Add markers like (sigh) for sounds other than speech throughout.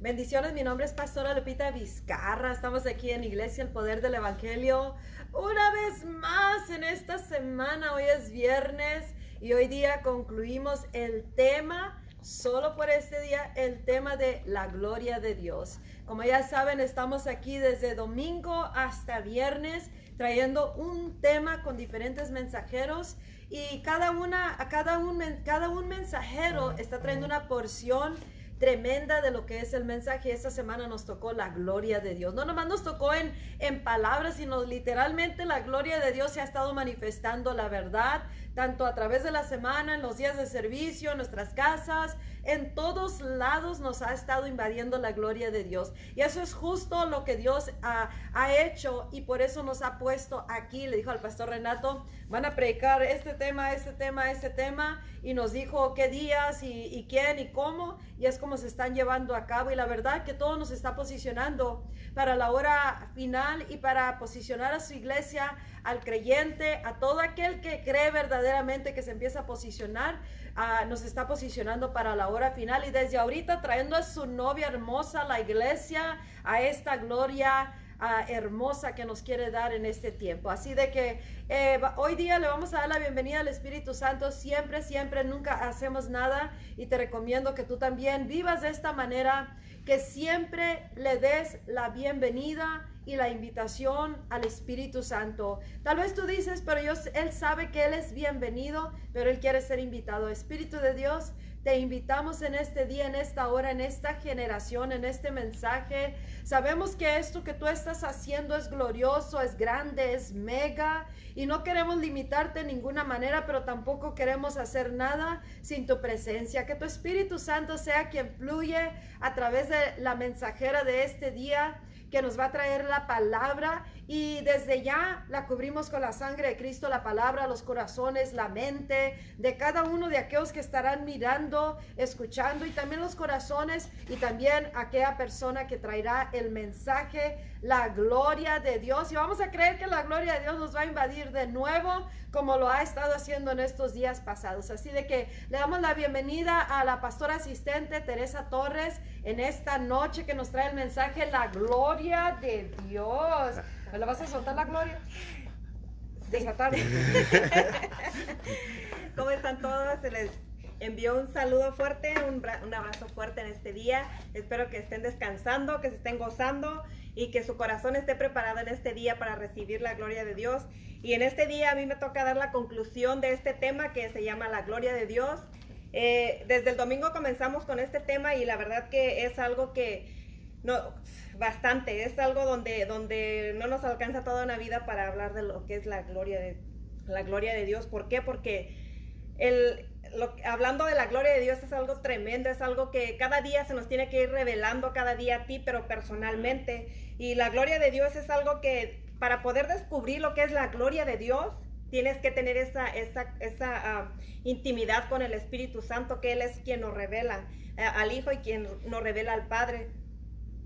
Bendiciones, mi nombre es Pastora Lupita Vizcarra. Estamos aquí en Iglesia El Poder del Evangelio. Una vez más en esta semana, hoy es viernes y hoy día concluimos el tema, solo por este día, el tema de la gloria de Dios. Como ya saben, estamos aquí desde domingo hasta viernes trayendo un tema con diferentes mensajeros y cada una, cada un, cada un mensajero está trayendo una porción tremenda de lo que es el mensaje. Esta semana nos tocó la gloria de Dios. No nomás nos tocó en, en palabras, sino literalmente la gloria de Dios se ha estado manifestando la verdad, tanto a través de la semana, en los días de servicio, en nuestras casas, en todos lados nos ha estado invadiendo la gloria de Dios. Y eso es justo lo que Dios ha, ha hecho y por eso nos ha puesto aquí. Le dijo al pastor Renato, van a predicar este tema, este tema, este tema. Y nos dijo qué días y, y quién y cómo. Y es como se están llevando a cabo. Y la verdad que todo nos está posicionando para la hora final y para posicionar a su iglesia, al creyente, a todo aquel que cree verdaderamente que se empieza a posicionar nos está posicionando para la hora final y desde ahorita trayendo a su novia hermosa la iglesia, a esta gloria hermosa que nos quiere dar en este tiempo. Así de que eh, hoy día le vamos a dar la bienvenida al Espíritu Santo. Siempre, siempre, nunca hacemos nada y te recomiendo que tú también vivas de esta manera, que siempre le des la bienvenida y la invitación al Espíritu Santo. Tal vez tú dices, pero yo, Él sabe que Él es bienvenido, pero Él quiere ser invitado. Espíritu de Dios, te invitamos en este día, en esta hora, en esta generación, en este mensaje. Sabemos que esto que tú estás haciendo es glorioso, es grande, es mega y no queremos limitarte de ninguna manera, pero tampoco queremos hacer nada sin tu presencia. Que tu Espíritu Santo sea quien fluye a través de la mensajera de este día que nos va a traer la palabra y desde ya la cubrimos con la sangre de Cristo, la palabra, los corazones, la mente de cada uno de aquellos que estarán mirando, escuchando y también los corazones y también aquella persona que traerá el mensaje, la gloria de Dios. Y vamos a creer que la gloria de Dios nos va a invadir de nuevo como lo ha estado haciendo en estos días pasados. Así de que le damos la bienvenida a la pastora asistente Teresa Torres en esta noche que nos trae el mensaje, la gloria de Dios. ¿Me la vas a soltar la gloria? Desatar. (laughs) ¿Cómo están todos? Se les envió un saludo fuerte, un, un, abrazo fuerte en este día. Espero que estén descansando, que se estén gozando y que su corazón esté preparado en este día para recibir la gloria de Dios. Y en este día a mí me toca dar la conclusión de este tema que se llama la gloria de Dios. Eh, desde el domingo comenzamos con este tema y la verdad que es algo que no, bastante. Es algo donde, donde no nos alcanza toda una vida para hablar de lo que es la gloria de, la gloria de Dios. ¿Por qué? Porque el, hablando de la gloria de Dios es algo tremendo, es algo que cada día se nos tiene que ir revelando cada día a ti, pero personalmente. Y la gloria de Dios es algo que para poder descubrir lo que es la gloria de Dios, tienes que tener esa, esa, esa uh, intimidad con el Espíritu Santo, que Él es quien nos revela uh, al Hijo y quien nos revela al Padre.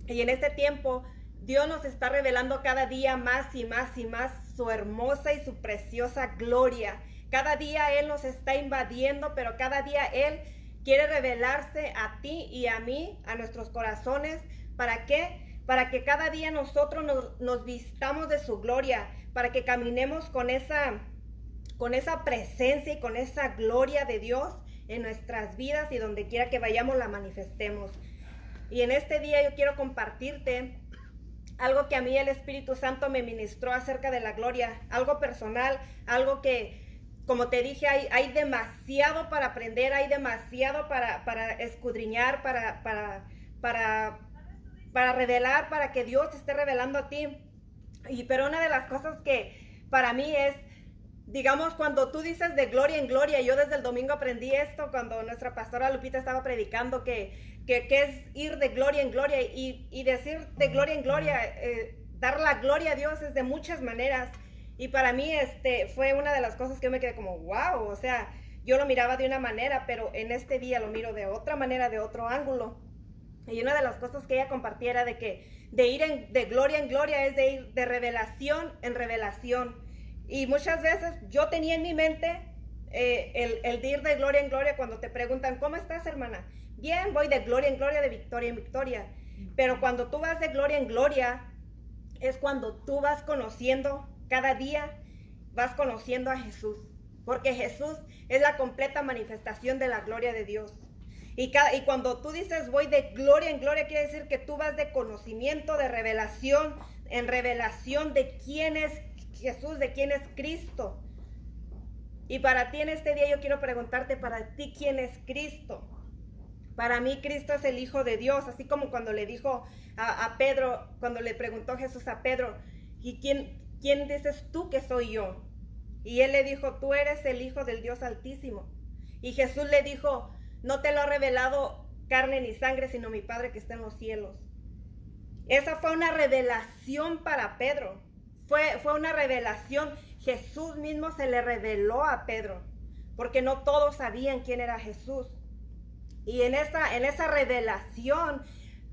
Y en este tiempo, Dios nos está revelando cada día más y más y más su hermosa y su preciosa gloria. Cada día Él nos está invadiendo, pero cada día Él quiere revelarse a ti y a mí, a nuestros corazones. ¿Para qué? Para que cada día nosotros nos, nos vistamos de su gloria, para que caminemos con esa, con esa presencia y con esa gloria de Dios en nuestras vidas y donde quiera que vayamos la manifestemos. Y en este día yo quiero compartirte algo que a mí el Espíritu Santo me ministró acerca de la gloria, algo personal, algo que, como te dije, hay, hay demasiado para aprender, hay demasiado para, para escudriñar, para, para, para, para revelar, para que Dios esté revelando a ti. Y pero una de las cosas que para mí es digamos, cuando tú dices de gloria en gloria, yo desde el domingo aprendí esto cuando nuestra pastora Lupita estaba predicando que, que, es ir de gloria en gloria y, y decir de gloria en gloria, eh, dar la gloria a Dios es de muchas maneras. Y para mí este, fue una de las cosas que yo me quedé como, wow, o sea, yo lo miraba de una manera, pero en este día lo miro de otra manera, de otro ángulo. Y una de las cosas que ella compartiera de que de ir en, de gloria en gloria es de ir de revelación en revelación. Y muchas veces yo tenía en mi mente eh, el, el de ir de gloria en gloria cuando te preguntan, ¿cómo estás, hermana? Bien, voy de gloria en gloria, de victoria en victoria. Pero cuando tú vas de gloria en gloria, es cuando tú vas conociendo cada día, vas conociendo a Jesús. Porque Jesús es la completa manifestación de la gloria de Dios. Y, cada, y cuando tú dices voy de gloria en gloria, quiere decir que tú vas de conocimiento, de revelación, en revelación de quién es Jesús, de quién es Cristo. Y para ti en este día yo quiero preguntarte, para ti, ¿quién es Cristo? Para mí Cristo es el Hijo de Dios, así como cuando le dijo a, Pedro, cuando le preguntó Jesús a Pedro, ¿y quién, quién dices tú que soy yo? Y él le dijo, tú eres el Hijo del Dios Altísimo. Y Jesús le dijo, no te lo ha revelado carne ni sangre, sino mi Padre que está en los cielos. Esa fue una revelación para Pedro. Fue, fue una revelación. Jesús mismo se le reveló a Pedro, porque no todos sabían quién era Jesús. Y en esa, en esa revelación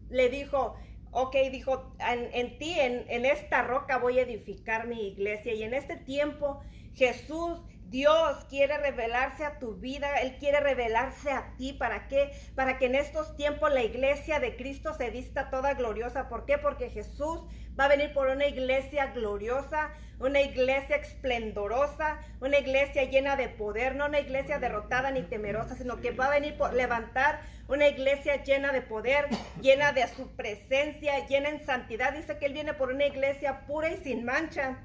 le dijo, ok, dijo, en, ti, en, en esta roca voy a edificar mi iglesia. Y en este tiempo Jesús Dios quiere revelarse a tu vida, Él quiere revelarse a ti. ¿Para qué? Para que en estos tiempos la iglesia de Cristo se vista toda gloriosa. ¿Por qué? Porque Jesús va a venir por una iglesia gloriosa, una iglesia esplendorosa, una iglesia llena de poder, no una iglesia derrotada ni temerosa, sino que va a venir por levantar una iglesia llena de poder, llena de su presencia, llena en santidad. Dice que Él viene por una iglesia pura y sin mancha.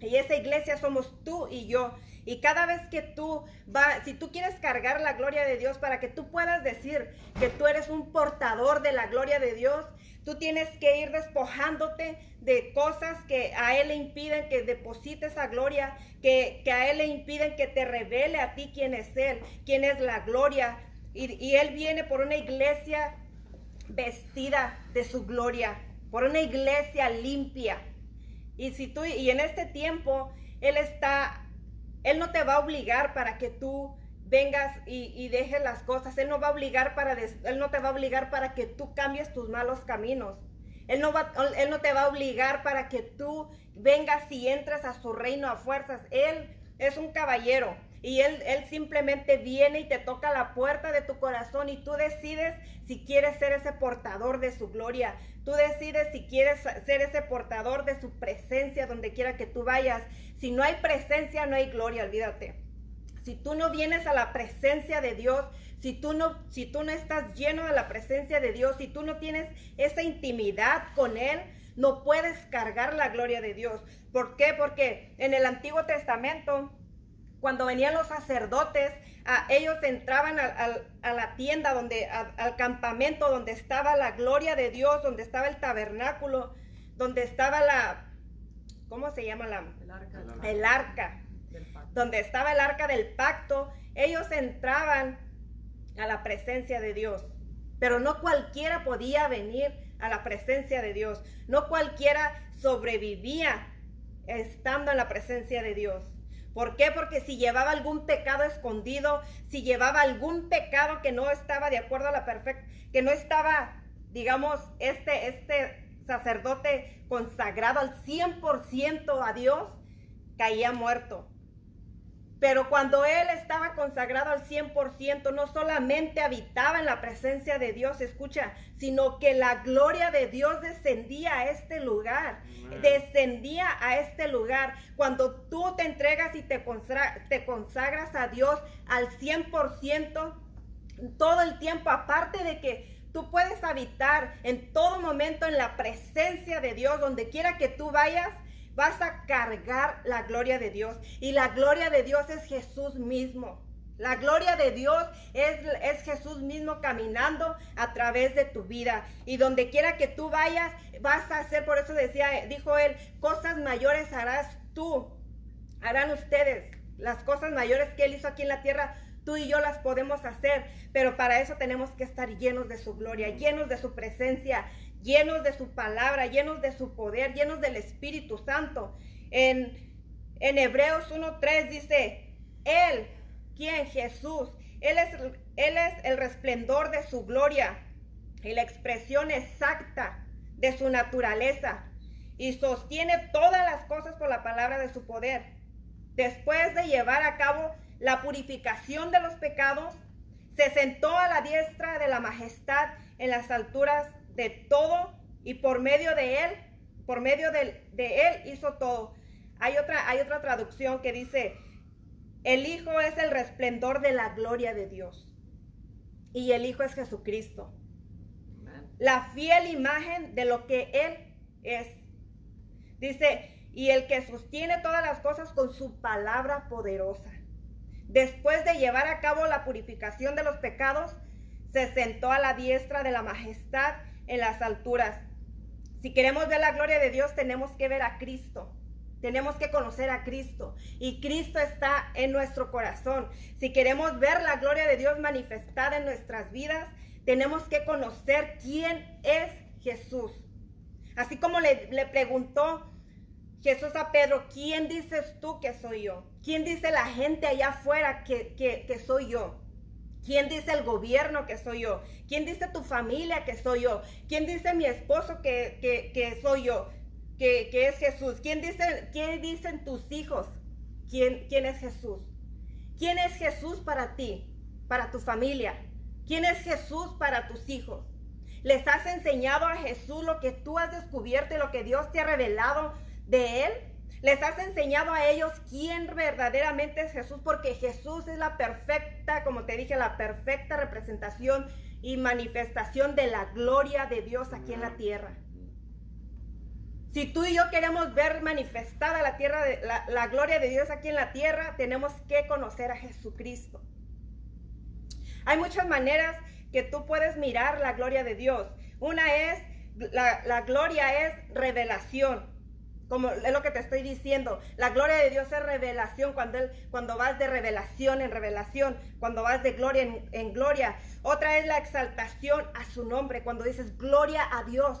Y esa iglesia somos tú y yo. Y cada vez que tú vas, si tú quieres cargar la gloria de Dios para que tú puedas decir que tú eres un portador de la gloria de Dios, tú tienes que ir despojándote de cosas que a Él le impiden que deposite esa gloria, que, a Él le impiden que te revele a ti quién es Él, quién es la gloria. Y, y Él viene por una iglesia vestida de su gloria, por una iglesia limpia. Y si tú, y en este tiempo, Él está él no te va a obligar para que tú vengas y, dejes las cosas. Él no va a obligar para, él no te va a obligar para que tú cambies tus malos caminos. Él no, va, él no te va a obligar para que tú vengas y entres a su reino a fuerzas. Él es un caballero y él, él simplemente viene y te toca la puerta de tu corazón y tú decides si quieres ser ese portador de su gloria. Tú decides si quieres ser ese portador de su presencia donde quiera que tú vayas. Si no hay presencia, no hay gloria, olvídate. Si tú no vienes a la presencia de Dios, si tú no, si tú no estás lleno de la presencia de Dios, si tú no tienes esa intimidad con Él, no puedes cargar la gloria de Dios. ¿Por qué? Porque en el Antiguo Testamento cuando venían los sacerdotes, ellos entraban a, la tienda, donde, al campamento donde estaba la gloria de Dios, donde estaba el tabernáculo, donde estaba la, ¿cómo se llama la? El arca. El arca. Donde estaba el arca del pacto, ellos entraban a la presencia de Dios. Pero no cualquiera podía venir a la presencia de Dios. No cualquiera sobrevivía estando en la presencia de Dios. ¿Por qué? Porque si llevaba algún pecado escondido, si llevaba algún pecado que no estaba de acuerdo a la perfecta, que no estaba, digamos, este, este sacerdote consagrado al 100% a Dios, caía muerto. Pero cuando él estaba consagrado al 100%, no solamente habitaba en la presencia de Dios, escucha, sino que la gloria de Dios descendía a este lugar. Descendía a este lugar. Cuando tú te entregas y te, te consagras a Dios al 100%, todo el tiempo, aparte de que tú puedes habitar en todo momento en la presencia de Dios, donde quiera que tú vayas, vas a cargar la gloria de Dios. Y la gloria de Dios es Jesús mismo. La gloria de Dios es, es, Jesús mismo caminando a través de tu vida. Y donde quiera que tú vayas, vas a hacer, por eso decía, dijo él, cosas mayores harás tú, harán ustedes. Las cosas mayores que él hizo aquí en la tierra, tú y yo las podemos hacer. Pero para eso tenemos que estar llenos de su gloria, llenos de su presencia, llenos de su palabra, llenos de su poder, llenos del Espíritu Santo. En, en Hebreos 1.3 dice, Él, quien Jesús, él es, él es el resplendor de su gloria y la expresión exacta de su naturaleza y sostiene todas las cosas por la palabra de su poder. Después de llevar a cabo la purificación de los pecados, se sentó a la diestra de la majestad en las alturas de todo y por medio de Él, por medio de, de Él hizo todo. Hay otra, hay otra traducción que dice, el Hijo es el resplendor de la gloria de Dios y el Hijo es Jesucristo. La fiel imagen de lo que Él es. Dice, y el que sostiene todas las cosas con su palabra poderosa. Después de llevar a cabo la purificación de los pecados, se sentó a la diestra de la majestad en las alturas. Si queremos ver la gloria de Dios, tenemos que ver a Cristo. Tenemos que conocer a Cristo y Cristo está en nuestro corazón. Si queremos ver la gloria de Dios manifestada en nuestras vidas, tenemos que conocer quién es Jesús. Así como le, preguntó Jesús a Pedro, ¿quién dices tú que soy yo? ¿Quién dice la gente allá afuera que, que, soy yo? ¿Quién dice el gobierno que soy yo? ¿Quién dice tu familia que soy yo? ¿Quién dice mi esposo que, que soy yo? que, es Jesús. ¿Quién, dice, ¿Quién dicen tus hijos? ¿Quién, ¿Quién es Jesús? ¿Quién es Jesús para ti, para tu familia? ¿Quién es Jesús para tus hijos? ¿Les has enseñado a Jesús lo que tú has descubierto y lo que Dios te ha revelado de Él? ¿Les has enseñado a ellos quién verdaderamente es Jesús? Porque Jesús es la perfecta, como te dije, la perfecta representación y manifestación de la gloria de Dios aquí en la tierra. Si tú y yo queremos ver manifestada la, tierra de, la, gloria de Dios aquí en la tierra, tenemos que conocer a Jesucristo. Hay muchas maneras que tú puedes mirar la gloria de Dios. Una es, la, gloria es revelación como es lo que te estoy diciendo, la gloria de Dios es revelación cuando, cuando vas de revelación en revelación, cuando vas de gloria en, en, gloria. Otra es la exaltación a su nombre, cuando dices gloria a Dios.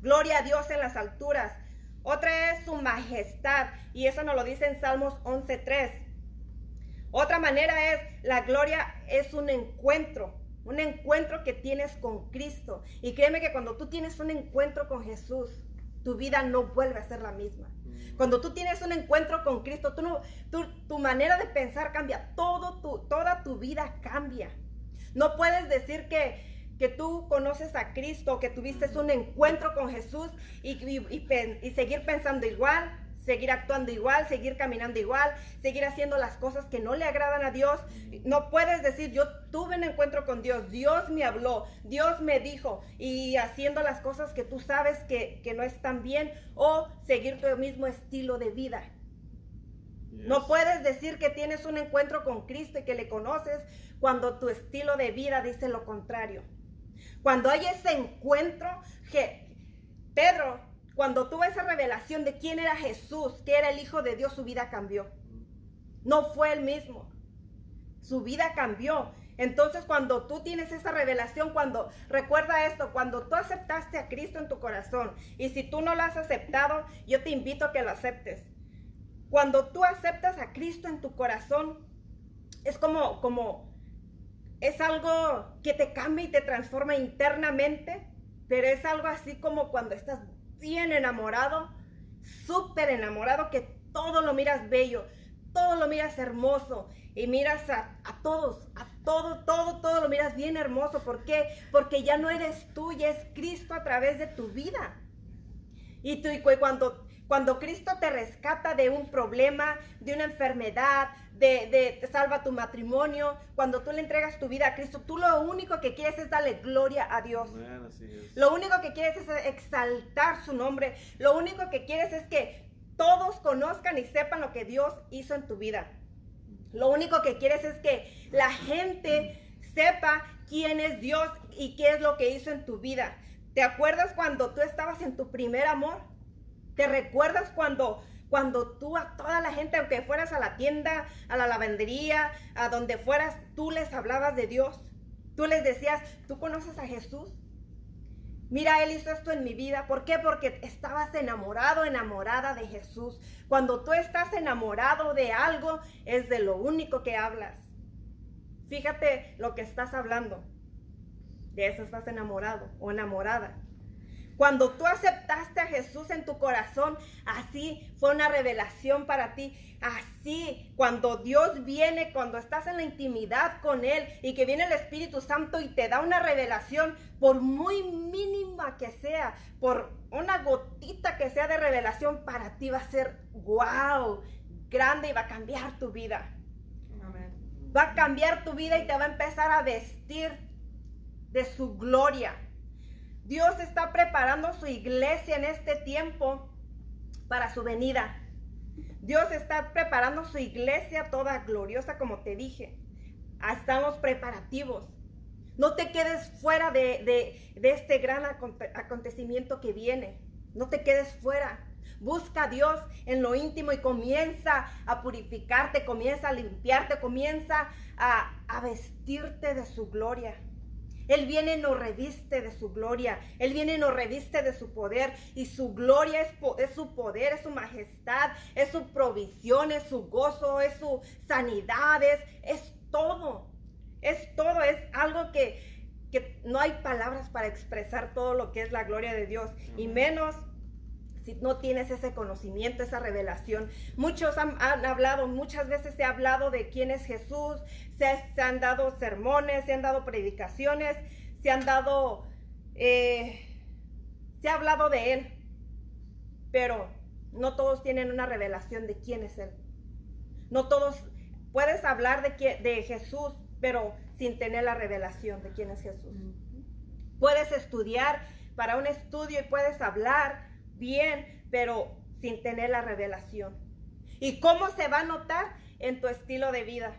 Gloria a Dios en las alturas. Otra es su majestad. Y eso nos lo dice en Salmos 11.3. Otra manera es, la gloria es un encuentro. Un encuentro que tienes con Cristo. Y créeme que cuando tú tienes un encuentro con Jesús, tu vida no vuelve a ser la misma. Cuando tú tienes un encuentro con Cristo, tú no, tu manera de pensar cambia. Todo tu, toda tu vida cambia. No puedes decir que, que tú conoces a Cristo, que tuviste un encuentro con Jesús y, y, seguir pensando igual, seguir actuando igual, seguir caminando igual, seguir haciendo las cosas que no le agradan a Dios. No puedes decir, yo tuve un encuentro con Dios, Dios me habló, Dios me dijo, y haciendo las cosas que tú sabes que, que no están bien, o seguir tu mismo estilo de vida. No puedes decir que tienes un encuentro con Cristo y que le conoces cuando tu estilo de vida dice lo contrario. Cuando hay ese encuentro, que Pedro, cuando tuvo esa revelación de quién era Jesús, que era el Hijo de Dios, su vida cambió. No fue el mismo. Su vida cambió. Entonces, cuando tú tienes esa revelación, cuando recuerda esto, cuando tú aceptaste a Cristo en tu corazón, y si tú no lo has aceptado, yo te invito a que lo aceptes. Cuando tú aceptas a Cristo en tu corazón, es como, como, es algo que te cambia y te transforma internamente, pero es algo así como cuando estás bien enamorado, súper enamorado, que todo lo miras bello, todo lo miras hermoso y miras a, todos, a todo, todo, todo lo miras bien hermoso. ¿Por qué? Porque ya no eres tú, ya es Cristo a través de tu vida. Y, tú, y cuando, cuando Cristo te rescata de un problema, de una enfermedad, de, te salva tu matrimonio, cuando tú le entregas tu vida a Cristo, tú lo único que quieres es darle gloria a Dios. Lo único que quieres es exaltar su nombre. Lo único que quieres es que todos conozcan y sepan lo que Dios hizo en tu vida. Lo único que quieres es que la gente sepa quién es Dios y qué es lo que hizo en tu vida. ¿Te acuerdas cuando tú estabas en tu primer amor? ¿Te recuerdas cuando cuando tú a toda la gente, aunque fueras a la tienda, a la lavandería, a donde fueras, tú les hablabas de Dios. Tú les decías, ¿tú conoces a Jesús? Mira, Él hizo esto en mi vida. ¿Por qué? Porque estabas enamorado, enamorada de Jesús. Cuando tú estás enamorado de algo, es de lo único que hablas. Fíjate lo que estás hablando. De eso estás enamorado o enamorada. Cuando tú aceptaste a Jesús en tu corazón, así fue una revelación para ti. Así, cuando Dios viene, cuando estás en la intimidad con Él y que viene el Espíritu Santo y te da una revelación, por muy mínima que sea, por una gotita que sea de revelación, para ti va a ser wow, grande y va a cambiar tu vida. Va a cambiar tu vida y te va a empezar a vestir de su gloria. Dios está preparando su iglesia en este tiempo para su venida. Dios está preparando su iglesia toda gloriosa, como te dije. Estamos preparativos. No te quedes fuera de, este gran acontecimiento que viene. No te quedes fuera. Busca a Dios en lo íntimo y comienza a purificarte, comienza a limpiarte, comienza a vestirte de su gloria. Él viene y nos reviste de su gloria. Él viene y nos reviste de su poder. Y su gloria es, es, su poder, es su majestad, es su provisión, es su gozo, es su sanidad, es, es todo. Es todo, es algo que, que no hay palabras para expresar todo lo que es la gloria de Dios. Y menos si no tienes ese conocimiento, esa revelación. Muchos han, hablado, muchas veces se ha hablado de quién es Jesús, se, han dado sermones, se han dado predicaciones, se han dado, eh, se ha hablado de Él, pero no todos tienen una revelación de quién es Él. No todos, puedes hablar de, de Jesús, pero sin tener la revelación de quién es Jesús. Puedes estudiar para un estudio y puedes hablar, bien, pero sin tener la revelación. ¿Y cómo se va a notar? En tu estilo de vida.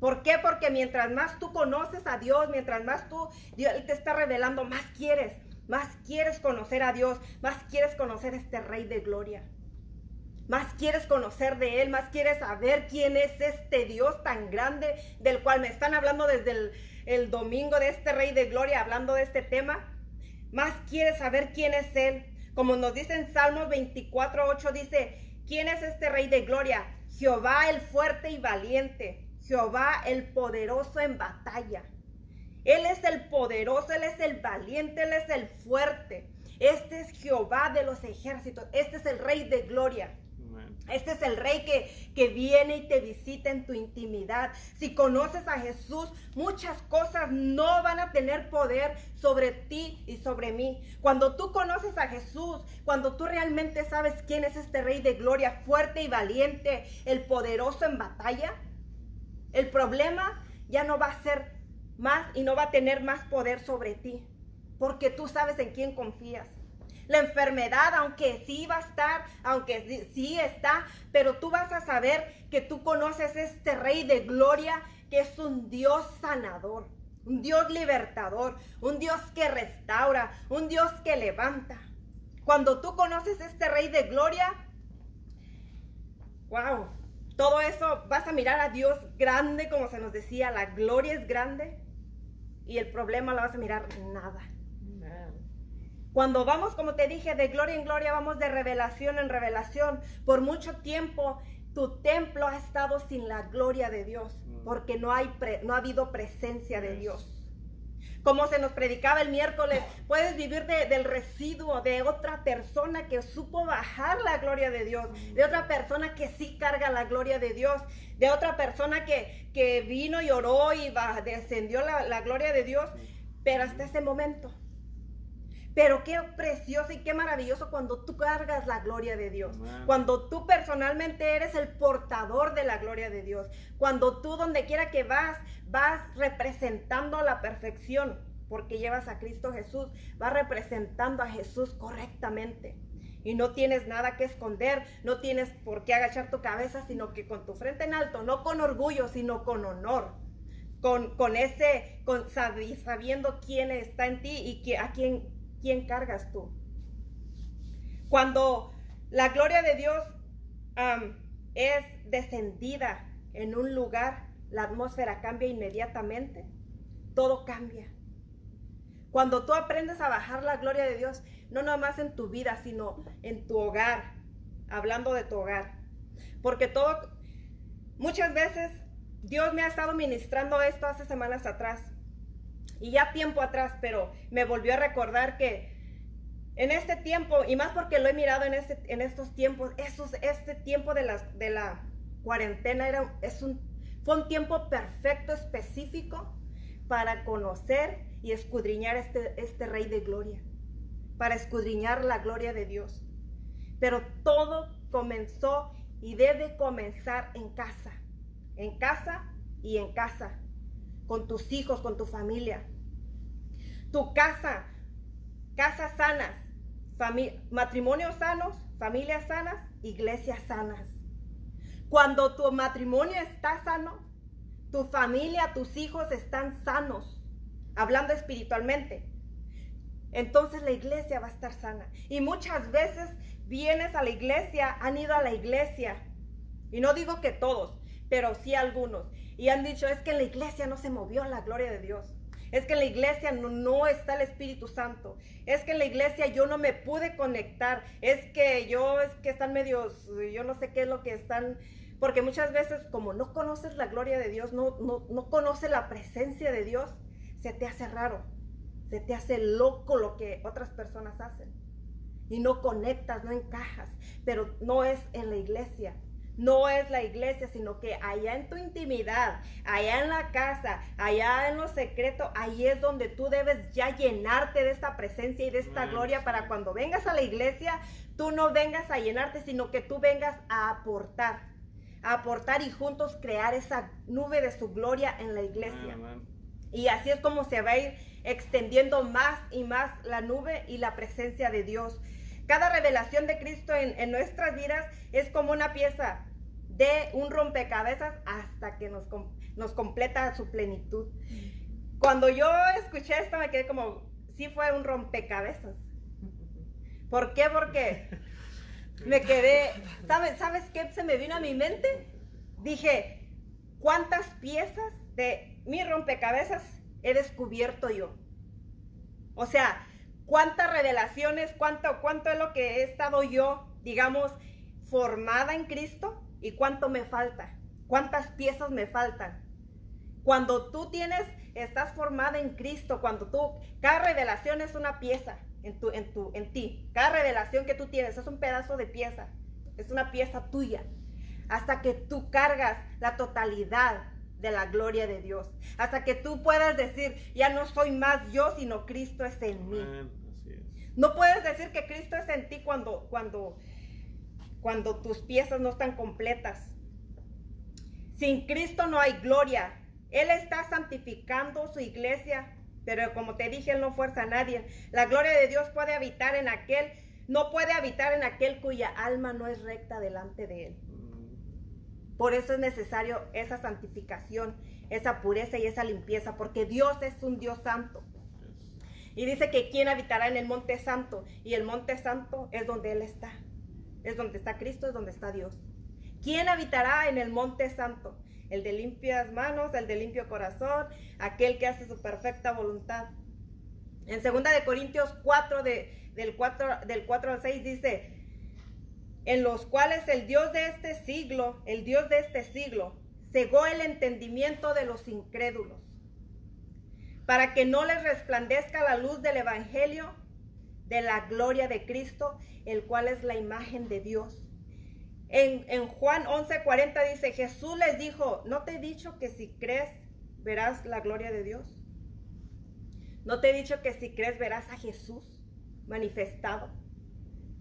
¿Por qué? Porque mientras más tú conoces a Dios, mientras más tú, Dios te está revelando, más quieres, más quieres conocer a Dios, más quieres conocer a este Rey de Gloria. Más quieres conocer de Él, más quieres saber quién es este Dios tan grande del cual me están hablando desde el, el domingo de este Rey de Gloria, hablando de este tema. Más quieres saber quién es Él. Como nos dice en Salmos 24, 8, dice, ¿quién es este rey de gloria? Jehová el fuerte y valiente, Jehová el poderoso en batalla. Él es el poderoso, Él es el valiente, Él es el fuerte. Este es Jehová de los ejércitos, este es el rey de gloria. Este es el rey que, que, viene y te visita en tu intimidad. Si conoces a Jesús, muchas cosas no van a tener poder sobre ti y sobre mí. Cuando tú conoces a Jesús, cuando tú realmente sabes quién es este rey de gloria, fuerte y valiente, el poderoso en batalla, el problema ya no va a ser más y no va a tener más poder sobre ti, porque tú sabes en quién confías. La enfermedad, aunque sí va a estar, aunque sí está, pero tú vas a saber que tú conoces este rey de gloria que es un Dios sanador, un Dios libertador, un Dios que restaura, un Dios que levanta. Cuando tú conoces este rey de gloria, wow, todo eso vas a mirar a Dios grande, como se nos decía, la gloria es grande y el problema lo vas a mirar nada. Cuando vamos, como te dije, de gloria en gloria, vamos de revelación en revelación. Por mucho tiempo tu templo ha estado sin la gloria de Dios, mm. porque no, hay no ha habido presencia de Dios. Como se nos predicaba el miércoles, puedes vivir del residuo de otra persona que supo bajar la gloria de Dios, de otra persona que sí carga la gloria de Dios, de otra persona que, que vino y oró y descendió la, la gloria de Dios, pero hasta ese momento pero qué precioso y qué maravilloso cuando tú cargas la gloria de Dios. Cuando tú personalmente eres el portador de la gloria de Dios. Cuando tú donde quiera que vas, vas representando la perfección. Porque llevas a Cristo Jesús. Vas representando a Jesús correctamente. Y no tienes nada que esconder. No tienes por qué agachar tu cabeza, sino que con tu frente en alto. No con orgullo, sino con honor. Con, con ese, con, sabiendo quién está en ti y a quién quién cargas tú. Cuando la gloria de Dios es descendida en un lugar, la atmósfera cambia inmediatamente. Todo cambia. Cuando tú aprendes a bajar la gloria de Dios, no nomás en tu vida, sino en tu hogar, hablando de tu hogar. Porque todo, muchas veces Dios me ha estado ministrando esto hace semanas atrás y ya tiempo atrás, pero me volvió a recordar que en este tiempo, y más porque lo he mirado en, este, en estos tiempos, este tiempo de la, de la cuarentena era, es un, fue un tiempo perfecto, específico, para conocer y escudriñar este, este Rey de Gloria. para escudriñar la gloria de Dios. Pero todo comenzó y debe comenzar en casa, en casa y en casa, con tus hijos, con tu familia. Tu casa, casas sanas, matrimonios sanos, familias sanas, iglesias sanas. Cuando tu matrimonio está sano, tu familia, tus hijos están sanos, hablando espiritualmente. Entonces la iglesia va a estar sana. Y muchas veces vienes a la iglesia, han ido a la iglesia, y no digo que todos, pero sí algunos, y han dicho, es que en la iglesia no se movió la gloria de Dios. Es que en la iglesia no, está el Espíritu Santo. Es que en la iglesia yo no me pude conectar. Es que yo, es que están medios, yo no sé qué es lo que están, porque muchas veces como no conoces la gloria de Dios, no, no, no conoces la presencia de Dios, se te hace raro, se te hace loco lo que otras personas hacen y no conectas, no encajas, pero no es en la iglesia. No es la iglesia, sino que allá en tu intimidad, allá en la casa, allá en lo secreto, ahí es donde tú debes ya llenarte de esta presencia y de esta gloria para cuando vengas a la iglesia, tú no vengas a llenarte, sino que tú vengas a aportar, a aportar y juntos crear esa nube de su gloria en la iglesia. Y así es como se va a ir extendiendo más y más la nube y la presencia de Dios. Cada revelación de Cristo en, nuestras vidas es como una pieza de un rompecabezas hasta que nos, nos completa su plenitud. Cuando yo escuché esto me quedé como, sí fue un rompecabezas. ¿Por qué? Porque (laughs) me quedé, ¿sabes, ¿sabes qué se me vino a mi mente? Dije, ¿cuántas piezas de mi rompecabezas he descubierto yo? O sea, cuántas revelaciones, cuánto, cuánto es lo que he estado yo, digamos, formada en Cristo y cuánto me falta, cuántas piezas me faltan. Cuando tú tienes, estás formada en Cristo, cuando tú, cada revelación es una pieza en, tu, en, tu, en ti, cada revelación que tú tienes es un pedazo de pieza, es una pieza tuya, hasta que tú cargas la totalidad de la gloria de Dios. Hasta que tú puedas decir, ya no soy más yo, sino Cristo es en mí. No puedes decir que Cristo es en ti cuando, cuando, cuando tus piezas no están completas. Sin Cristo no hay gloria. Él está santificando su iglesia, pero como te dije, Él no fuerza a nadie. La gloria de Dios puede habitar en aquel, no puede habitar en aquel cuya alma no es recta delante de Él. Por eso es necesario esa santificación, esa pureza y esa limpieza, porque Dios es un Dios santo. Y dice que quien habitará en el monte santo, y el monte santo es donde Él está. Es donde está Cristo, es donde está Dios. ¿Quién habitará en el monte santo? El de limpias manos, el de limpio corazón, aquel que hace su perfecta voluntad. En 2 de Corintios 4, del, 4 del 4 al 6 dice, en los cuales el Dios de este siglo, el Dios de este siglo, cegó el entendimiento de los incrédulos, para que no les resplandezca la luz del Evangelio de la gloria de Cristo, el cual es la imagen de Dios. En, en Juan 11:40 dice, Jesús les dijo, ¿no te he dicho que si crees verás la gloria de Dios? ¿No te he dicho que si crees verás a Jesús manifestado?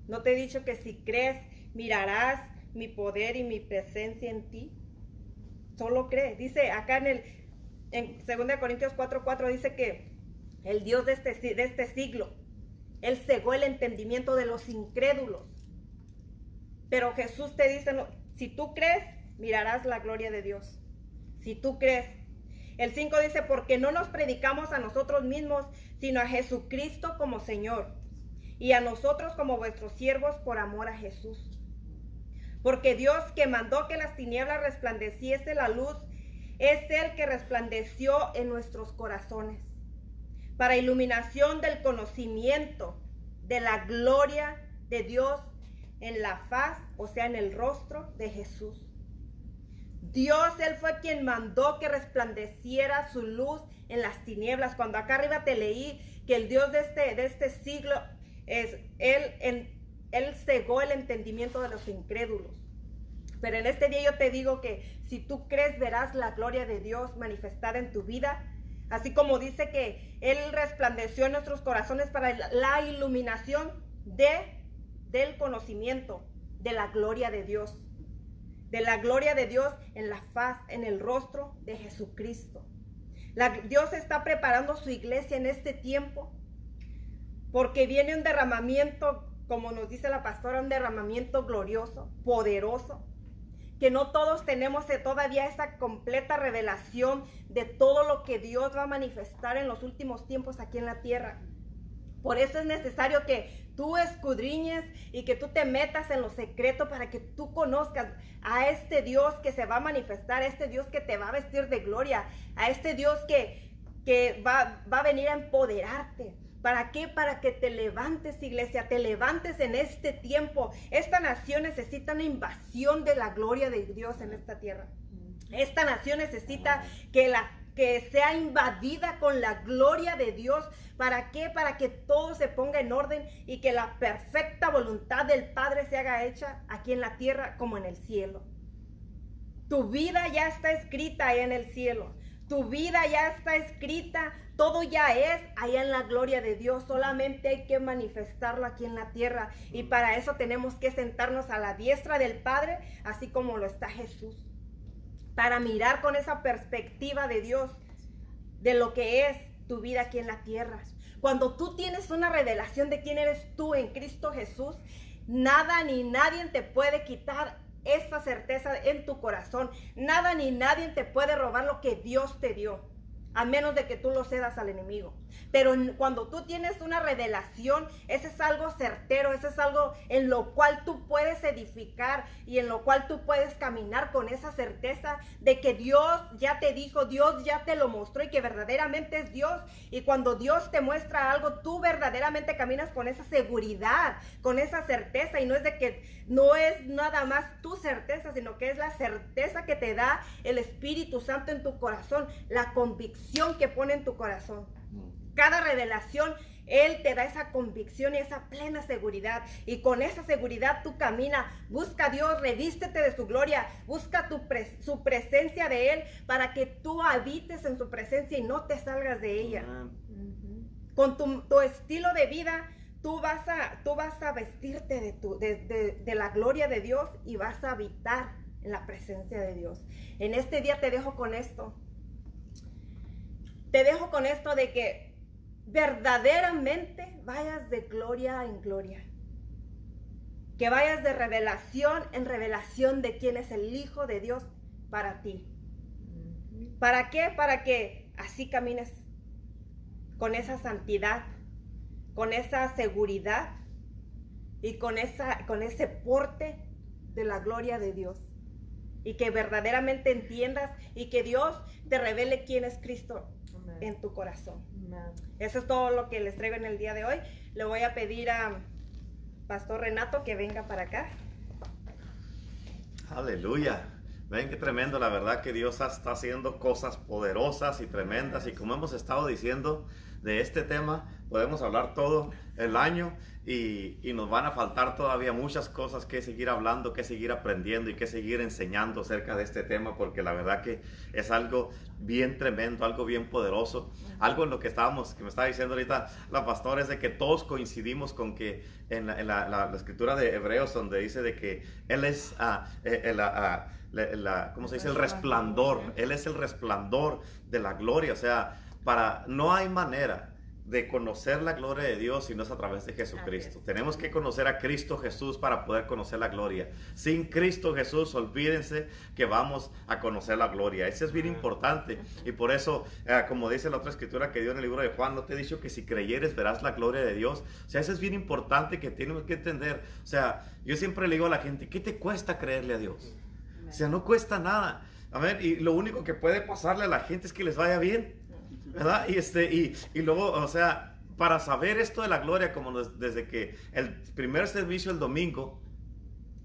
¿No te he dicho que si crees mirarás mi poder y mi presencia en ti. Solo cree. Dice acá en el en 2 Corintios 4:4 4, dice que el Dios de este, de este siglo, Él cegó el entendimiento de los incrédulos. Pero Jesús te dice, si tú crees, mirarás la gloria de Dios. Si tú crees. El 5 dice, porque no nos predicamos a nosotros mismos, sino a Jesucristo como Señor, y a nosotros como vuestros siervos por amor a Jesús. Porque Dios que mandó que las tinieblas resplandeciese la luz, es el que resplandeció en nuestros corazones, para iluminación del conocimiento de la gloria de Dios en la faz, o sea, en el rostro de Jesús. Dios, Él fue quien mandó que resplandeciera su luz en las tinieblas. Cuando acá arriba te leí que el Dios de este, de este siglo es Él en él cegó el entendimiento de los incrédulos. Pero en este día yo te digo que si tú crees verás la gloria de Dios manifestada en tu vida, Así como dice que Él resplandeció en nuestros corazones para la iluminación de, del conocimiento de la gloria de Dios. De la gloria de Dios en la faz, en el rostro de Jesucristo. Dios está preparando su iglesia en este tiempo porque viene un derramamiento, como nos dice la pastora, un derramamiento glorioso, poderoso, que no todos tenemos todavía esa completa revelación de todo lo que Dios va a manifestar en los últimos tiempos aquí en la tierra. Por eso es necesario que tú escudriñes y que tú te metas en lo secreto para que tú conozcas a este Dios que se va a manifestar, a este Dios que te va a vestir de gloria, a este Dios que, que va, va a venir a empoderarte. ¿Para qué? Para que te levantes, iglesia, te levantes en este tiempo. Esta nación necesita una invasión de la gloria de Dios en esta tierra. Esta nación necesita que la que sea invadida con la gloria de Dios. ¿Para qué? Para que todo se ponga en orden y que la perfecta voluntad del Padre se haga hecha aquí en la tierra como en el cielo. Tu vida ya está escrita en el cielo. Tu vida ya está escrita, todo ya es allá en la gloria de Dios. Solamente hay que manifestarlo aquí en la tierra. Y para eso tenemos que sentarnos a la diestra del Padre, así como lo está Jesús. Para mirar con esa perspectiva de Dios, de lo que es tu vida aquí en la tierra. Cuando tú tienes una revelación de quién eres tú en Cristo Jesús, nada ni nadie te puede quitar esa certeza en tu corazón. Nada ni nadie te puede robar lo que Dios te dio a menos de que tú lo cedas al enemigo. Pero cuando tú tienes una revelación, ese es algo certero, ese es algo en lo cual tú puedes edificar y en lo cual tú puedes caminar con esa certeza de que Dios ya te dijo, Dios ya te lo mostró y que verdaderamente es Dios. Y cuando Dios te muestra algo, tú verdaderamente caminas con esa seguridad, con esa certeza y no es de que no es nada más tu certeza, sino que es la certeza que te da el Espíritu Santo en tu corazón, la convicción que pone en tu corazón. Cada revelación, Él te da esa convicción y esa plena seguridad. Y con esa seguridad tú camina, busca a Dios, revístete de su gloria, busca tu su presencia de Él para que tú habites en su presencia y no te salgas de ella. Con tu, estilo de vida, tú vas a, tú vas a vestirte de, tu, de, de la gloria de Dios y vas a habitar en la presencia de Dios. En este día te dejo con esto te dejo con esto de que verdaderamente vayas de gloria en gloria. Que vayas de revelación en revelación de quién es el Hijo de Dios para ti. ¿Para qué? Para que así camines con esa santidad, con esa seguridad y con, esa, con ese porte de la gloria de Dios. Y que verdaderamente entiendas y que Dios te revele quién es Cristo en tu corazón. Eso es todo lo que les traigo en el día de hoy. Le voy a pedir a Pastor Renato que venga para acá. Aleluya. Ven qué tremendo, la verdad que Dios está haciendo cosas poderosas y tremendas y como hemos estado diciendo de este tema, podemos hablar todo el año y, nos van a faltar todavía muchas cosas que seguir hablando, que seguir aprendiendo y que seguir enseñando acerca de este tema, porque la verdad que es algo bien tremendo, algo bien poderoso, algo en lo que estábamos, que me estaba diciendo ahorita la pastora, es de que todos coincidimos con que en la, escritura de Hebreos, donde dice de que Él es, uh, el, ¿cómo se dice? El resplandor, Él es el resplandor de la gloria, o sea, para, no hay manera de conocer la gloria de Dios si no es a través de Jesucristo. Tenemos que conocer a Cristo Jesús para poder conocer la gloria. Sin Cristo Jesús, olvídense que vamos a conocer la gloria. Eso es bien importante. Y por eso, eh, como dice la otra escritura que dio en el libro de Juan, no te he dicho que si creyeres verás la gloria de Dios. O sea, eso es bien importante que tenemos que entender. O sea, yo siempre le digo a la gente, ¿qué te cuesta creerle a Dios? O sea, no cuesta nada. A ver, y lo único que puede pasarle a la gente es que les vaya bien. ¿Verdad? Y, este, y, y luego, o sea, para saber esto de la gloria, como desde que el primer servicio el domingo,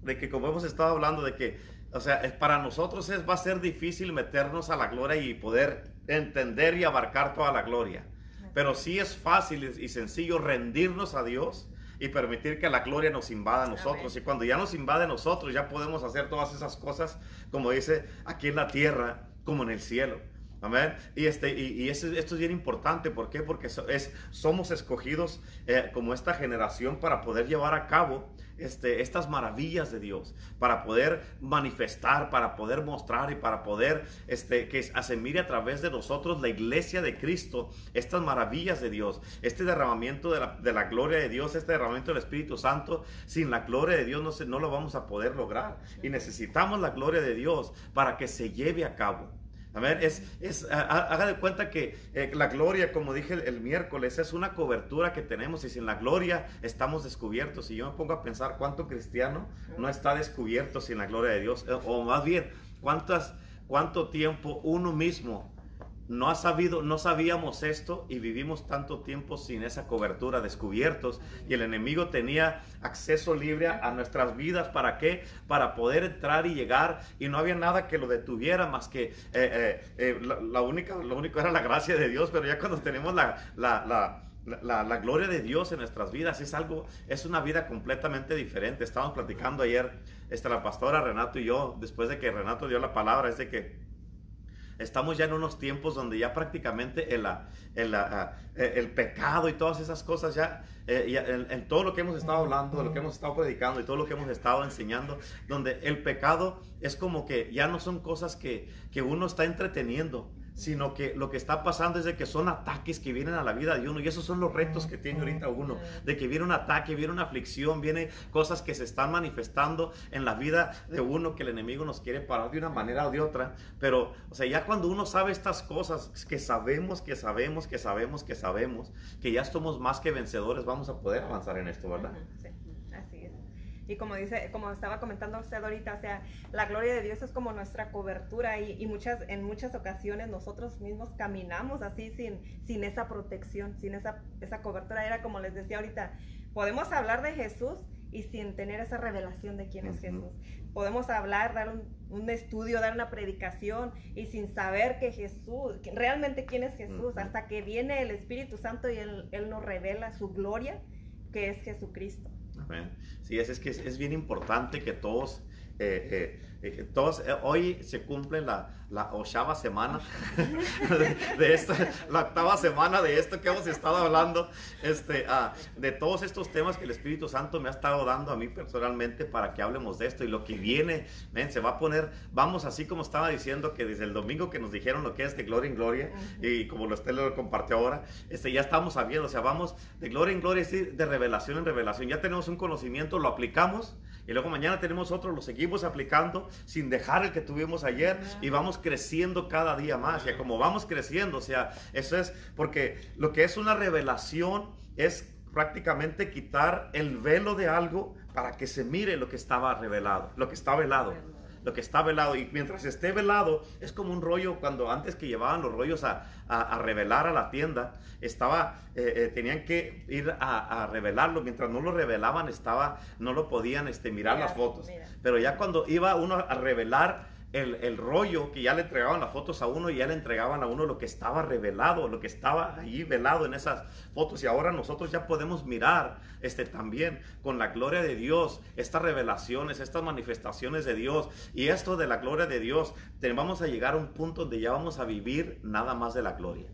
de que como hemos estado hablando, de que, o sea, para nosotros es, va a ser difícil meternos a la gloria y poder entender y abarcar toda la gloria. Pero sí es fácil y sencillo rendirnos a Dios y permitir que la gloria nos invada a nosotros. Y cuando ya nos invade a nosotros, ya podemos hacer todas esas cosas, como dice aquí en la tierra, como en el cielo. Amén. Y, este, y, esto es bien importante. ¿Por qué? Porque es, somos escogidos eh, como esta generación para poder llevar a cabo este, estas maravillas de Dios, para poder manifestar, para poder mostrar y para poder este, que se mire a través de nosotros la iglesia de Cristo, estas maravillas de Dios, este derramamiento de la, de la gloria de Dios, este derramamiento del Espíritu Santo. Sin la gloria de Dios no, se, no lo vamos a poder lograr. Y necesitamos la gloria de Dios para que se lleve a cabo. A ver, es, es, haga de cuenta que eh, la gloria, como dije el, miércoles, es una cobertura que tenemos y sin la gloria estamos descubiertos. Y yo me pongo a pensar cuánto cristiano no está descubierto sin la gloria de Dios, eh, o más bien, cuántas, cuánto tiempo uno mismo no ha sabido, no sabíamos esto y vivimos tanto tiempo sin esa cobertura, descubiertos, y el enemigo tenía acceso libre a nuestras vidas. ¿Para qué? Para poder entrar y llegar, y no había nada que lo detuviera más que eh, eh, eh, la, única, lo único era la gracia de Dios, pero ya cuando tenemos la, la, la gloria de Dios en nuestras vidas es algo, es una vida completamente diferente. Estábamos platicando ayer, esta, la pastora Renato y yo, después de que Renato dio la palabra, es de que estamos ya en unos tiempos donde ya prácticamente el, el, el pecado y todas esas cosas ya, eh, en, todo lo que hemos estado hablando, de lo que hemos estado predicando y todo lo que hemos estado enseñando, donde el pecado es como que ya no son cosas que, que uno está entreteniendo, sino que lo que está pasando es de que son ataques que vienen a la vida de uno y esos son los retos que tiene ahorita uno, de que viene un ataque, viene una aflicción, viene cosas que se están manifestando en la vida de uno que el enemigo nos quiere parar de una manera o de otra, pero o sea, ya cuando uno sabe estas cosas, que sabemos, que sabemos, que sabemos, que sabemos, que ya somos más que vencedores, vamos a poder avanzar en esto, ¿verdad? Y como dice, como estaba comentando usted ahorita, o sea, la gloria de Dios es como nuestra cobertura y, muchas, en muchas ocasiones nosotros mismos caminamos así sin, sin esa protección, sin esa, esa cobertura. Era como les decía ahorita, podemos hablar de Jesús y sin tener esa revelación de quién es Jesús. Podemos hablar, dar un, estudio, dar una predicación y sin saber que Jesús, realmente quién es Jesús, hasta que viene el Espíritu Santo y él, él, nos revela su gloria, que es Jesucristo. Sí, es, es que es, bien importante que todos, eh, eh, eh, todos hoy se cumple la, la octava semana (laughs) de, esta, la octava semana de esto que hemos estado hablando, este, ah, de todos estos temas que el Espíritu Santo me ha estado dando a mí personalmente para que hablemos de esto y lo que viene, se va a poner, vamos así como estaba diciendo que desde el domingo que nos dijeron lo que es de gloria en gloria y como lo usted lo compartió ahora, este, ya estamos sabiendo, o sea, vamos de gloria en gloria, de revelación en revelación, ya tenemos un conocimiento, lo aplicamos y luego mañana tenemos otro, lo seguimos aplicando sin dejar el que tuvimos ayer y vamos creciendo cada día más. Y como vamos creciendo, o sea, eso es porque lo que es una revelación es prácticamente quitar el velo de algo para que se mire lo que estaba revelado, lo que está velado lo que está velado. Y mientras esté velado, es como un rollo cuando antes que llevaban los rollos a, a, revelar a la tienda, estaba, eh, eh, tenían que ir a, a, revelarlo. Mientras no lo revelaban, estaba, no lo podían este, mirar las fotos. Pero ya cuando iba uno a revelar el, rollo que ya le entregaban las fotos a uno y ya le entregaban a uno lo que estaba revelado, lo que estaba ahí velado en esas fotos. Y ahora nosotros ya podemos mirar este, también con la gloria de Dios estas revelaciones, estas manifestaciones de Dios. Y esto de la gloria de Dios, vamos a llegar a un punto donde ya vamos a vivir nada más de la gloria.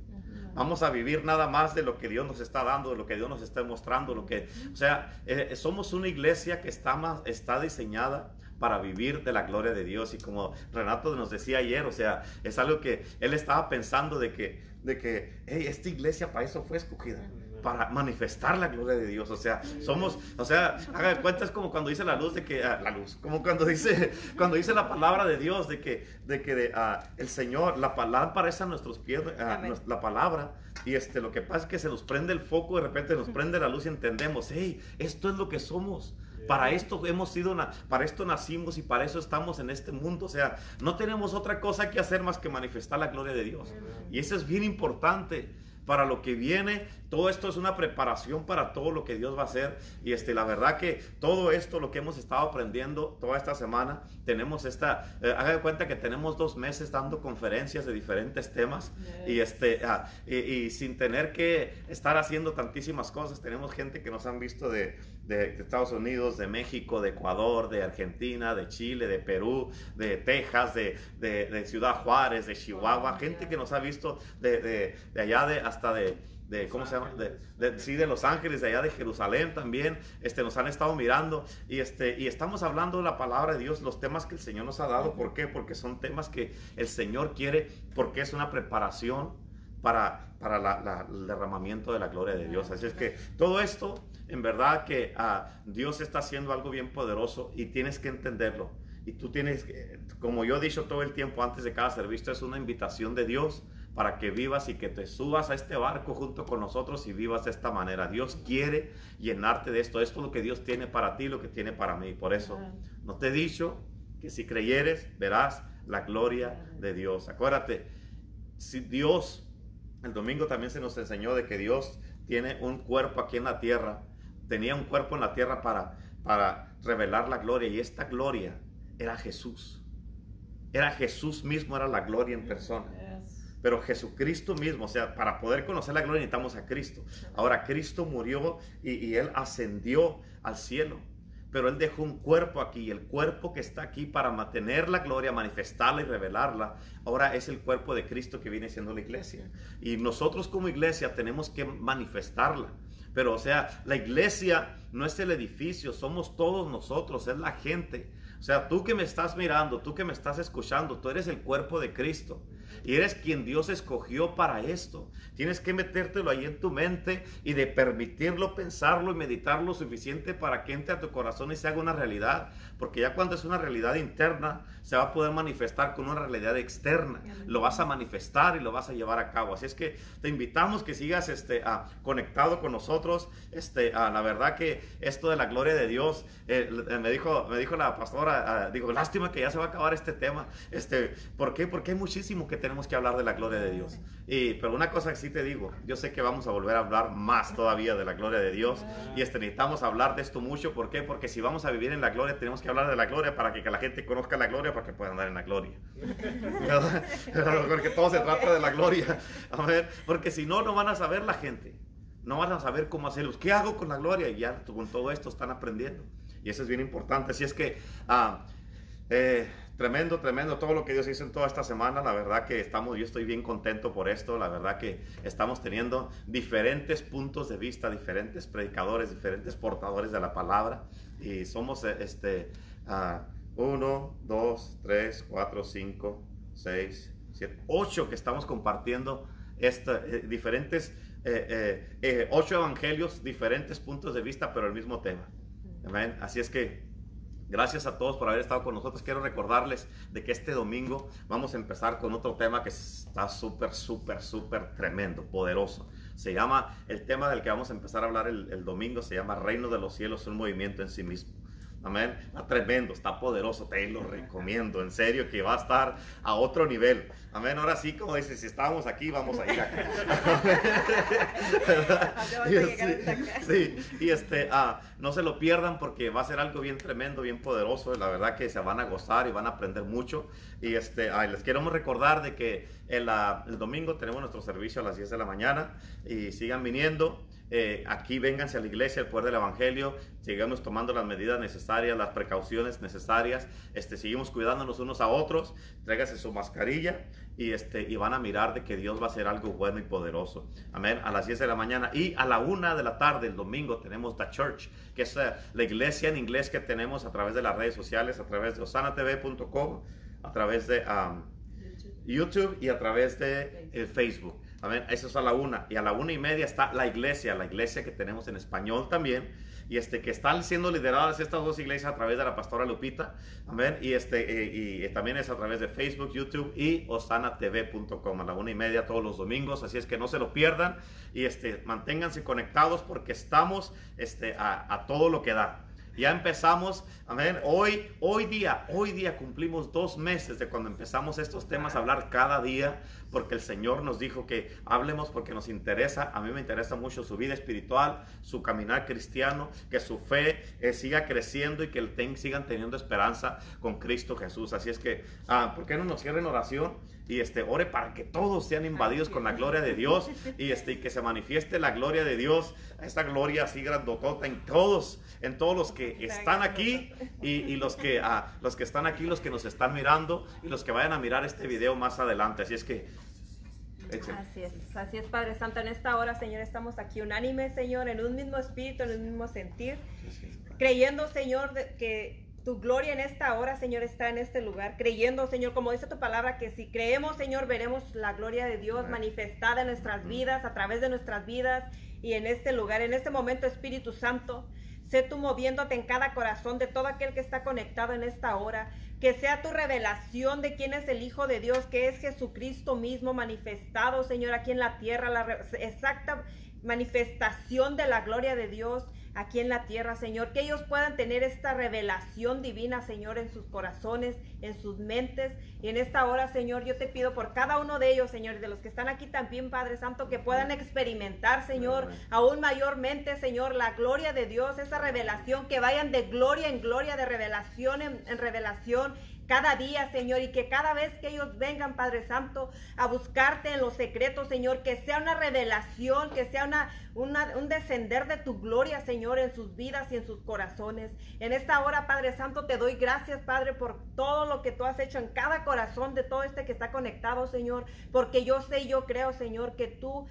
Vamos a vivir nada más de lo que Dios nos está dando, de lo que Dios nos está mostrando, lo que, o sea, eh, somos una iglesia que está más, está diseñada para vivir de la gloria de Dios. Y como Renato nos decía ayer, o sea, es algo que él estaba pensando de que, de que esta iglesia para eso fue escogida para manifestar la gloria de Dios. O sea, somos, o sea, haga de cuenta, es como cuando dice la luz de que, ah, la luz, como cuando dice, (laughs) cuando dice la palabra de Dios, de que, de que de, ah, el Señor, la palabra parece a nuestros pies, ah, la palabra, y este, lo que pasa es que se nos prende el foco, de repente nos prende la luz y entendemos, hey, esto es lo que somos. Para esto hemos sido, para esto nacimos y para eso estamos en este mundo. O sea, no tenemos otra cosa que hacer más que manifestar la gloria de Dios. Y eso es bien importante. para lo que viene. Todo esto es una preparación para todo lo que Dios va a hacer. Y este, la verdad que todo esto, lo que hemos estado aprendiendo toda esta semana, tenemos esta, eh, haga de cuenta que tenemos dos meses dando conferencias de diferentes temas y, este, ah, y, sin tener que estar haciendo tantísimas cosas. Tenemos gente que nos han visto de, de, Estados Unidos, de México, de Ecuador, de Argentina, de Chile, de Perú, de Texas, de, de Ciudad Juárez, de Chihuahua, oh, gente que nos ha visto de, allá de hasta de de ¿cómo se llama? De, sí, de Los Ángeles, de allá de Jerusalén también, este, nos han estado mirando y, este, y estamos hablando de la palabra de Dios, los temas que el Señor nos ha dado. ¿Por qué? Porque son temas que el Señor quiere, porque es una preparación para, para el derramamiento de la gloria de Dios. Así es que todo esto, en verdad que ah, Dios está haciendo algo bien poderoso y tienes que entenderlo. Y tú tienes, como yo he dicho todo el tiempo antes de cada servicio, es una invitación de Dios para que vivas y que te subas a este barco junto con nosotros y vivas de esta manera. Dios quiere llenarte de esto. Esto es lo que Dios tiene para ti, lo que tiene para mí. Por eso no te he dicho que si creyeres verás la gloria de Dios. Acuérdate, si Dios, el domingo también se nos enseñó de que Dios tiene un cuerpo aquí en la tierra, tenía un cuerpo en la tierra para, para revelar la gloria y esta gloria era Jesús. Era Jesús mismo, era la gloria en persona pero Jesucristo mismo, o sea, para poder conocer la gloria necesitamos a Cristo. Ahora, Cristo murió y, Él ascendió al cielo, pero Él dejó un cuerpo aquí, y el cuerpo que está aquí para mantener la gloria, manifestarla y revelarla, ahora es el cuerpo de Cristo que viene siendo la iglesia. Y nosotros como iglesia tenemos que manifestarla. Pero, o sea, la iglesia no es el edificio, somos todos nosotros, es la gente. O sea, tú que me estás mirando, tú que me estás escuchando, tú eres el cuerpo de Cristo. Y eres quien Dios escogió para esto. Tienes que metértelo ahí en tu mente y de permitirlo, pensarlo y meditarlo lo suficiente para que entre a tu corazón y se haga una realidad. Porque ya cuando es una realidad interna, se va a poder manifestar con una realidad externa. Lo vas a manifestar y lo vas a llevar a cabo. Así es que te invitamos que sigas este, conectado con nosotros. Este, la verdad que esto de la gloria de Dios, eh, me, dijo, me dijo la pastora, digo, lástima que ya se va a acabar este tema. Este, ¿Por qué? Porque hay muchísimo que tenemos que hablar de la gloria de Dios. Y, pero una cosa que sí te digo, yo sé que vamos a volver a hablar más todavía de la gloria de Dios. Y este, necesitamos hablar de esto mucho. ¿Por qué? Porque si vamos a vivir en la gloria, tenemos que hablar de la gloria para que, que la gente conozca la gloria, para que puedan andar en la gloria. Porque (laughs) todo se trata de la gloria. A ver, porque si no, no van a saber la gente. No van a saber cómo hacerlos. ¿Qué hago con la gloria? Y ya con todo esto están aprendiendo. Y eso es bien importante. Así es que... Ah, eh, Tremendo, tremendo todo lo que Dios hizo en toda esta semana. La verdad que estamos, yo estoy bien contento por esto. La verdad que estamos teniendo diferentes puntos de vista, diferentes predicadores, diferentes portadores de la palabra. Y somos eh, este, uh, uno, dos, tres, cuatro, cinco, seis, siete, ocho que estamos compartiendo esta, eh, diferentes, eh, ocho evangelios, diferentes puntos de vista, pero el mismo tema. Amén. Así es que Gracias a todos por haber estado con nosotros. Quiero recordarles de que este domingo vamos a empezar con otro tema que está súper, súper, súper tremendo, poderoso. Se llama, el tema del que vamos a empezar a hablar el, el domingo se llama Reino de los Cielos, un movimiento en sí mismo. Amén. Está tremendo, está poderoso. Te lo recomiendo. En serio que va a estar a otro nivel. Amén. Ahora sí, como dices, si estábamos aquí, vamos a ir (laughs) acá. sí, y este, ah, no se lo pierdan porque va a ser algo bien tremendo, bien poderoso. La verdad que se van a gozar y van a aprender mucho. Y este, les queremos recordar de que el, ah, el domingo tenemos nuestro servicio a las 10 de la mañana y sigan viniendo. Eh, aquí vénganse a la iglesia, el poder del evangelio, sigamos tomando las medidas necesarias, las precauciones necesarias, este, seguimos cuidándonos unos a otros, tráigase su mascarilla y, este, y van a mirar de que Dios va a hacer algo bueno y poderoso. Amén. A las 10 de la mañana y a la 1 de la tarde, el domingo, tenemos The Church, que es eh, la iglesia en inglés que tenemos a través de las redes sociales, a través de osanatv.com, a través de um, YouTube y a través de eh, Facebook. Amén. Eso es a la una. Y a la una y media está la iglesia, la iglesia que tenemos en español también. Y este, que están siendo lideradas estas dos iglesias a través de la pastora Lupita. Amén. Y, este, eh, y, también es a través de Facebook, YouTube y osanatv.com a la una y media todos los domingos. Así es que no se lo pierdan. Y este, manténganse conectados porque estamos este, a todo lo que da. Ya empezamos, amén. Hoy, hoy día, hoy día cumplimos dos meses de cuando empezamos estos temas a hablar cada día porque el Señor nos dijo que hablemos porque nos interesa. A mí me interesa mucho su vida espiritual, su caminar cristiano, que su fe eh, siga creciendo y que el sigan teniendo esperanza con Cristo Jesús. Así es que, ah, ¿por qué no nos cierren oración? Y este ore para que todos sean invadidos con la gloria de Dios (laughs) y este y que se manifieste la gloria de Dios, esta gloria así grandocota en todos, en todos los que están aquí y, los que ah, los que están aquí, los que nos están mirando y los que vayan a mirar este video más adelante. Así es que Así es, así es, Padre Santo. En esta hora, Señor, estamos aquí unánimes, Señor, en un mismo espíritu, en un mismo sentir, creyendo, Señor, que tu gloria en esta hora, Señor, está en este lugar, creyendo, Señor, como dice tu palabra, que si creemos, Señor, veremos la gloria de Dios manifestada en nuestras vidas, a través de nuestras vidas y en este lugar, en este momento, Espíritu Santo. Sé tú moviéndote en cada corazón de todo aquel que está conectado en esta hora. Que sea tu revelación de quién es el Hijo de Dios, que es Jesucristo mismo manifestado, Señor, aquí en la tierra, la exacta manifestación de la gloria de Dios aquí en la tierra, Señor, que ellos puedan tener esta revelación divina, Señor, en sus corazones, en sus mentes. Y en esta hora, Señor, yo te pido por cada uno de ellos, Señor, de los que están aquí también, Padre Santo, que puedan experimentar, Señor, aún mayormente, Señor, la gloria de Dios, esa revelación, que vayan de gloria en gloria, de revelación en, en revelación cada día, Señor, y que cada vez que ellos vengan, Padre Santo, a buscarte en los secretos, Señor, que sea una revelación, que sea una, un descender de tu gloria, Señor, en sus vidas y en sus corazones. En esta hora, Padre Santo, te doy gracias, Padre, por todo lo que tú has hecho en cada corazón de todo este que está conectado, Señor, porque yo sé y yo creo, Señor, que tú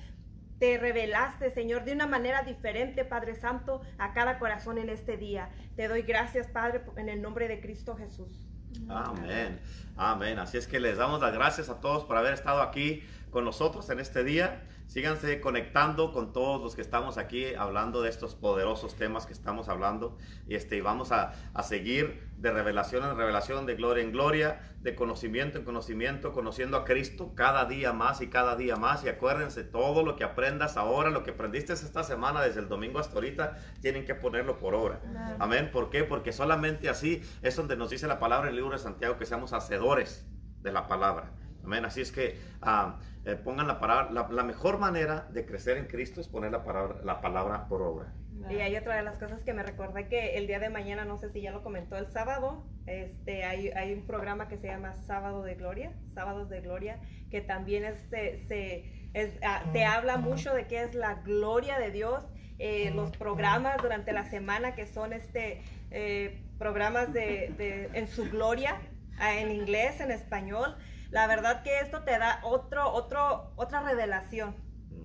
te revelaste, Señor, de una manera diferente, Padre Santo, a cada corazón en este día. Te doy gracias, Padre, en el nombre de Cristo Jesús. Amén. Amén. Así es que les damos las gracias a todos por haber estado aquí con nosotros en este día. Síganse conectando con todos los que estamos aquí hablando de estos poderosos temas que estamos hablando. Y este, vamos a, a seguir de revelación en revelación, de gloria en gloria, de conocimiento en conocimiento, conociendo a Cristo cada día más y cada día más. Y acuérdense, todo lo que aprendas ahora, lo que aprendiste esta semana desde el domingo hasta ahorita, tienen que ponerlo por obra. Amén. ¿Por qué? Porque solamente así es donde nos dice la palabra en el libro de Santiago que seamos hacedores de la palabra. Amén. Así es que ah, eh, pongan la palabra. La, mejor manera de crecer en Cristo es poner la palabra, la palabra por obra. Y hay otra de las cosas que me recordé que el día de mañana, no sé si ya lo comentó el sábado, este, hay, hay un programa que se llama Sábado de Gloria, Sábados de Gloria, que también es, se, es, ah, te habla mucho de qué es la gloria de Dios. Eh, los programas durante la semana que son este eh, programas de, de, en su gloria, ah, en inglés, en español. La verdad que esto te da otro, otro, otra revelación.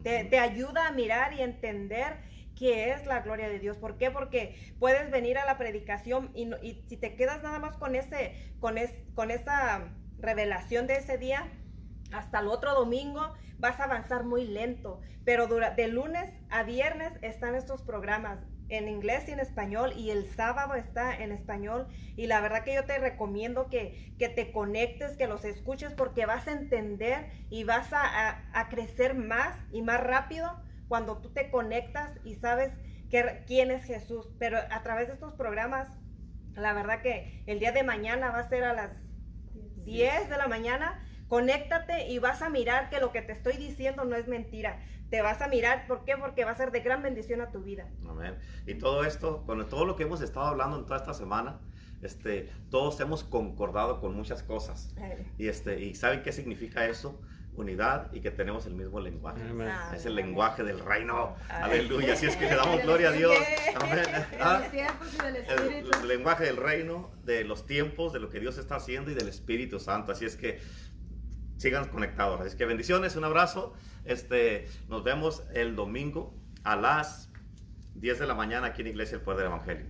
Te, te ayuda a mirar y entender qué es la gloria de Dios. ¿Por qué? Porque puedes venir a la predicación y, y si te quedas nada más con, ese, con, es, con esa revelación de ese día, hasta el otro domingo vas a avanzar muy lento. Pero de lunes a viernes están estos programas en inglés y en español y el sábado está en español y la verdad que yo te recomiendo que, que te conectes, que los escuches porque vas a entender y vas a, crecer más y más rápido cuando tú te conectas y sabes que, quién es Jesús. Pero a través de estos programas, la verdad que el día de mañana va a ser a las 10 de la mañana. Conéctate y vas a mirar que lo que te estoy diciendo no es mentira te vas a mirar. ¿Por qué? Porque va a ser de gran bendición a tu vida. Amén. Y todo esto, con todo lo que hemos estado hablando en toda esta semana, este, todos hemos concordado con muchas cosas. Y, este, ¿Y saben qué significa eso? Unidad y que tenemos el mismo lenguaje. Es el lenguaje del reino. Aleluya. Así es que le damos gloria a Dios. Amén. Ah, el lenguaje del reino, de los tiempos, de lo que Dios está haciendo y del Espíritu Santo. Así es que sigan conectados. Así que bendiciones, un abrazo. Este, nos vemos el domingo a las 10 de la mañana aquí en Iglesia El Poder del Evangelio.